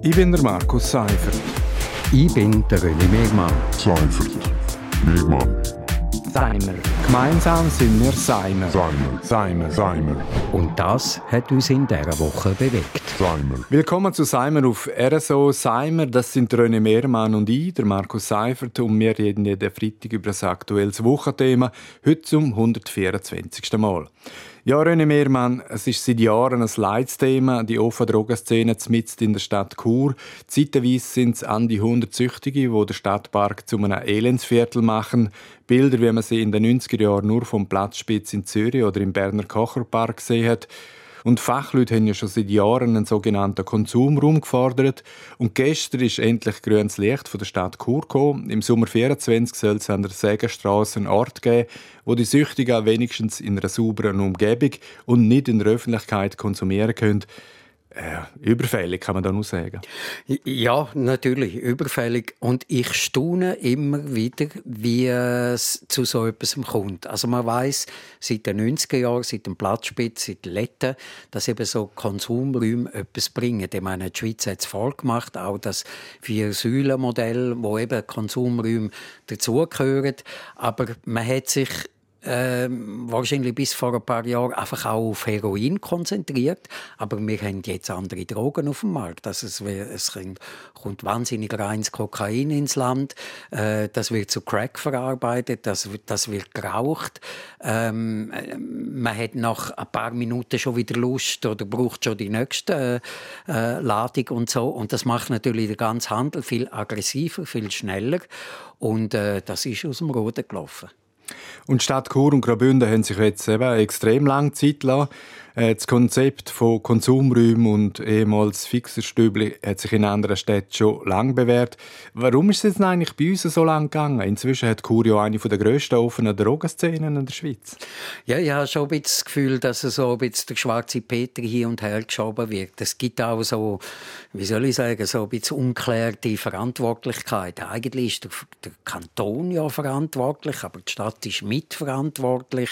Ich bin der Markus Seifert. Ich bin der René Megmann. Seifert. Megmann. Seimer. Gemeinsam sind wir Seimer. Seimer. Seimer. Seimer. Und das hat uns in dieser Woche bewegt. Seimer. Willkommen zu Seimer auf RSO Seimer. Das sind René Mehrmann und ich, der Markus Seifert. Und wir reden jeden Freitag über ein aktuelles Wochenthema. Heute zum 124. Mal. Ja, René Mehrmann, es ist seit Jahren ein Leitsthema, die offene Drogenszene mitten in der Stadt Chur. Zeitweise sind es an die 100 Süchtige, die den Stadtpark zu einem Elendsviertel machen. Bilder, wie man sie in den 90er Jahren nur vom Platzspitz in Zürich oder im Berner Kocherpark gesehen hat. Und Fachleute haben ja schon seit Jahren einen sogenannten Konsumraum gefordert. Und gestern ist endlich grünes Licht von der Stadt Chur. Im Sommer 24 soll es an der Sägenstrasse einen Ort geben, wo die Süchtigen wenigstens in einer sauberen Umgebung und nicht in der Öffentlichkeit konsumieren können äh, überfällig, kann man da nur sagen. Ja, natürlich, überfällig. Und ich staune immer wieder, wie es zu so etwas kommt. Also man weiß seit den 90er Jahren, seit dem Platzspitz, seit Letten, dass eben so Konsumräume etwas bringen. Ich meine, die Schweiz hat es vorgemacht, auch das Vier-Säulen-Modell, wo eben Konsumräume dazugehören. Aber man hat sich äh, wahrscheinlich bis vor ein paar Jahren einfach auch auf Heroin konzentriert. Aber wir haben jetzt andere Drogen auf dem Markt. Also es, es kommt wahnsinnig reines Kokain ins Land. Äh, das wird zu Crack verarbeitet. Das, das wird geraucht. Ähm, man hat nach ein paar Minuten schon wieder Lust oder braucht schon die nächste äh, äh Ladung und so. Und das macht natürlich den ganzen Handel viel aggressiver, viel schneller. Und äh, das ist aus dem Roten gelaufen. Und Stadt Chur und Graubünden haben sich jetzt eben extrem lange Zeit lassen, äh, das Konzept von Konsumräumen und ehemals Fixerstübli hat sich in anderen Städten schon lange bewährt. Warum ist es jetzt eigentlich bei uns so lange gegangen? Inzwischen hat Chur ja eine der grössten offenen Drogenszenen in der Schweiz. Ja, ich habe schon ein bisschen das Gefühl, dass so ein bisschen der schwarze Peter hier und her geschoben wird. Es gibt auch so, wie soll ich sagen, so ein bisschen unklärte Verantwortlichkeit. Eigentlich ist der, der Kanton ja verantwortlich, aber die Stadt ist mitverantwortlich.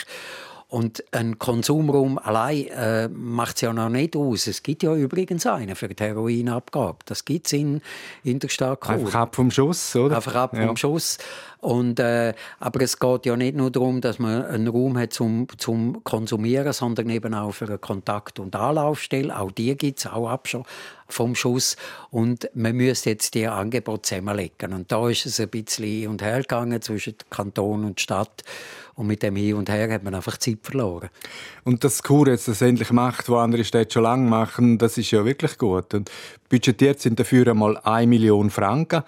Und ein Konsumraum allein äh, macht es ja noch nicht aus. Es gibt ja übrigens einen für die Heroinabgabe. Das gibt es in, in der Stadt Chur. Einfach ab vom Schuss, oder? Einfach ab ja. vom Schuss. Und, äh, aber es geht ja nicht nur darum, dass man einen Raum hat zum, zum Konsumieren, sondern eben auch für eine Kontakt- und Anlaufstelle. Auch die gibt es, auch ab vom Schuss. Und man müsste jetzt die Angebote zusammenlegen. Und da ist es ein bisschen hin und her gegangen zwischen Kanton und Stadt. Und mit dem Hin und Her hat man einfach Zeit verloren. Und dass Kur jetzt das endlich macht, was andere Städte schon lange machen, das ist ja wirklich gut. Und budgetiert sind dafür einmal 1 Million Franken.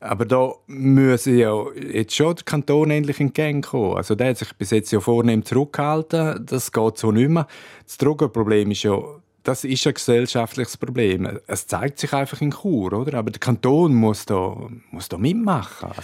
Aber da müssen ja jetzt schon der Kanton endlich entgegenkommen. Also der hat sich bis jetzt ja vornehm zurückgehalten. Das geht so nicht mehr. Das Drogenproblem ist ja das ist ein gesellschaftliches Problem. Es zeigt sich einfach in Chur, oder? Aber der Kanton muss da, muss da mitmachen. Also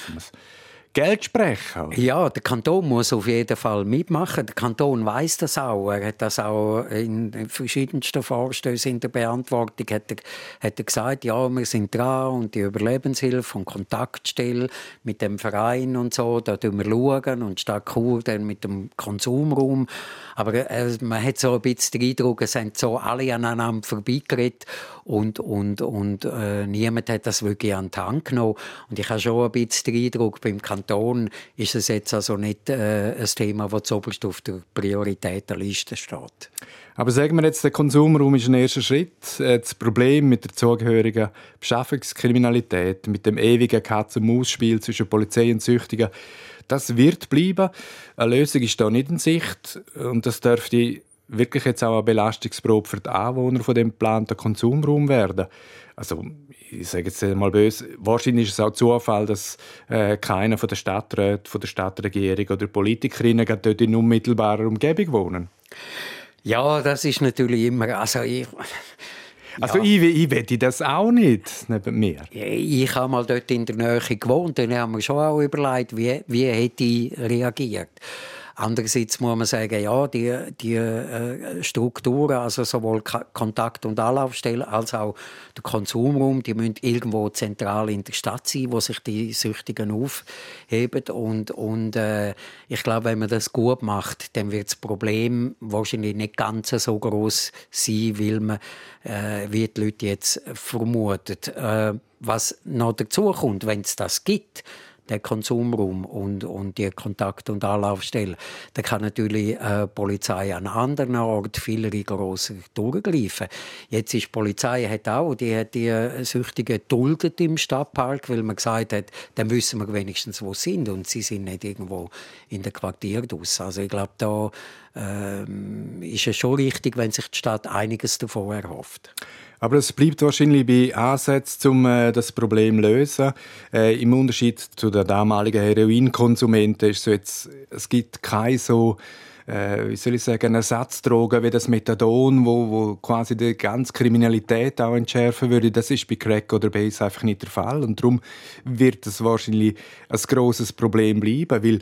Geld sprechen. Ja, der Kanton muss auf jeden Fall mitmachen. Der Kanton weiß das auch. Er hat das auch in verschiedensten Vorstößen in der Beantwortung hat er, hat er gesagt, ja, wir sind dran und die Überlebenshilfe und Kontaktstelle mit dem Verein und so, da schauen wir schauen und Stadt Chur dann mit dem Konsumraum. Aber äh, man hat so ein bisschen den Eindruck, es sind so alle aneinander vorbeigeredet und, und, und äh, niemand hat das wirklich an die Hand genommen. Und ich habe schon ein bisschen den Eindruck, beim Kanton ist es jetzt also nicht äh, ein Thema, das zuoberst auf der Prioritätenliste steht. Aber sagen wir jetzt, der Konsumraum ist ein erster Schritt. Äh, das Problem mit der zugehörigen Beschaffungskriminalität, mit dem ewigen Katz-und-Maus-Spiel zwischen Polizei und Süchtigen, das wird bleiben. Eine Lösung ist da nicht in Sicht. Und das dürfte wirklich jetzt auch eine Belastungsprobe für die Anwohner von dem geplanten Konsumraum werden. Also ich sage jetzt mal böse, wahrscheinlich ist es auch Zufall, dass äh, keiner von der Stadtrat, von der Stadtregierung oder Politikerinnen dort in unmittelbarer Umgebung wohnen. Ja, das ist natürlich immer, also ich, also ja. ich, ich wette das auch nicht neben mir. Ich habe mal dort in der Nähe gewohnt und habe mir schon auch überlegt, wie, wie hätte ich reagiert. Andererseits muss man sagen, ja, die, die äh, Strukturen, also sowohl Kontakt- und Anlaufstellen als auch der Konsumraum, die müssen irgendwo zentral in der Stadt sein, wo sich die Süchtigen aufheben. Und, und äh, ich glaube, wenn man das gut macht, dann wird das Problem wahrscheinlich nicht ganz so groß sein, weil man, äh, wie die Leute jetzt vermuten. Äh, was noch dazu kommt, wenn es das gibt, der Konsumraum und, und die Kontakt- und Anlaufstelle, dann kann natürlich äh, die Polizei an anderen Orten viel rigoroser durchgreifen. Jetzt ist die Polizei hat auch, die hat die äh, Süchtigen geduldet im Stadtpark, weil man gesagt hat, dann wissen wir wenigstens, wo sie sind und sie sind nicht irgendwo in der Quartier Also ich glaube, da äh, ist es schon richtig, wenn sich die Stadt einiges davon erhofft. Aber es bleibt wahrscheinlich bei Ansätzen, um äh, das Problem zu lösen. Äh, Im Unterschied zu den damaligen Heroinkonsumenten ist so jetzt, es gibt keine so äh, wie soll ich sagen, Ersatzdrogen wie das Methadon, wo, wo quasi die ganze Kriminalität auch entschärfen würde, das ist bei Crack oder Base einfach nicht der Fall. Und darum wird es wahrscheinlich ein grosses Problem bleiben, weil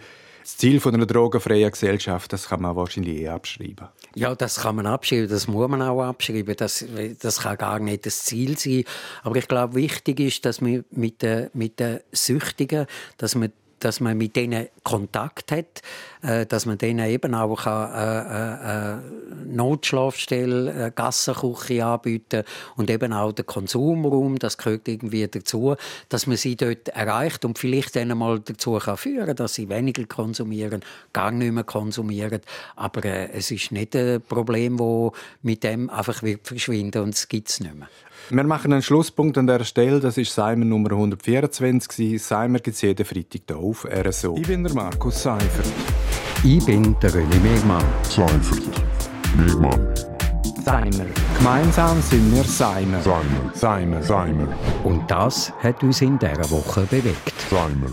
das Ziel von einer drogenfreien Gesellschaft, das kann man wahrscheinlich eh abschreiben. Ja, das kann man abschreiben, das muss man auch abschreiben. Das, das kann gar nicht das Ziel sein. Aber ich glaube, wichtig ist, dass man mit den, mit den Süchtigen, dass man dass man mit denen Kontakt hat, äh, dass man denen eben auch eine äh, äh, Notschlafstelle, eine Gassenküche anbieten und eben auch den Konsumraum, das gehört irgendwie dazu, dass man sie dort erreicht und vielleicht dann mal dazu kann führen, dass sie weniger konsumieren, gar nicht mehr konsumieren. Aber äh, es ist nicht ein Problem, das mit dem einfach wird verschwinden und es gibt es nicht mehr. Wir machen einen Schlusspunkt an dieser Stelle. Das ist Seimer Nummer 124. Seimer gibt es jeden Freitag hier auf RSO. Ich bin der Markus Seifert. Ich bin der René Megmann. Seifert. Megmann. Seimer. Gemeinsam sind wir Seimer. Seimer. Seimer. Seimer. Und das hat uns in dieser Woche bewegt. Seimer.